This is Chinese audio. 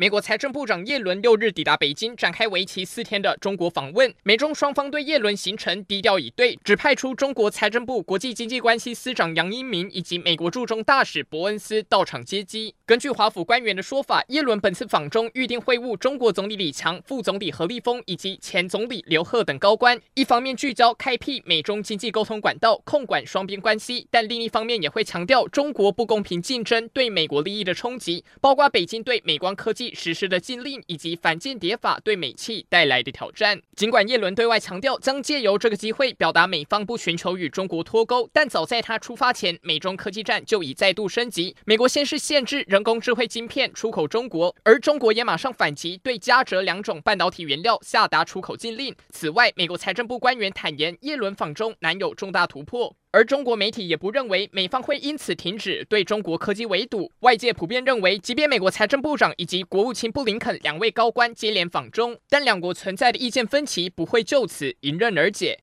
美国财政部长耶伦六日抵达北京，展开为期四天的中国访问。美中双方对耶伦行程低调以对，只派出中国财政部国际经济关系司长杨英明以及美国驻中大使伯恩斯到场接机。根据华府官员的说法，耶伦本次访中预定会晤中国总理李强、副总理何立峰以及前总理刘鹤等高官。一方面聚焦开辟美中经济沟通管道，控管双边关系，但另一方面也会强调中国不公平竞争对美国利益的冲击，包括北京对美光科技。实施的禁令以及反间谍法对美企带来的挑战。尽管叶伦对外强调将借由这个机会表达美方不寻求与中国脱钩，但早在他出发前，美中科技战就已再度升级。美国先是限制人工智慧晶片出口中国，而中国也马上反击，对加折两种半导体原料下达出口禁令。此外，美国财政部官员坦言，叶伦访中难有重大突破。而中国媒体也不认为美方会因此停止对中国科技围堵，外界普遍认为，即便美国财政部长以及国务卿布林肯两位高官接连访中，但两国存在的意见分歧不会就此迎刃而解。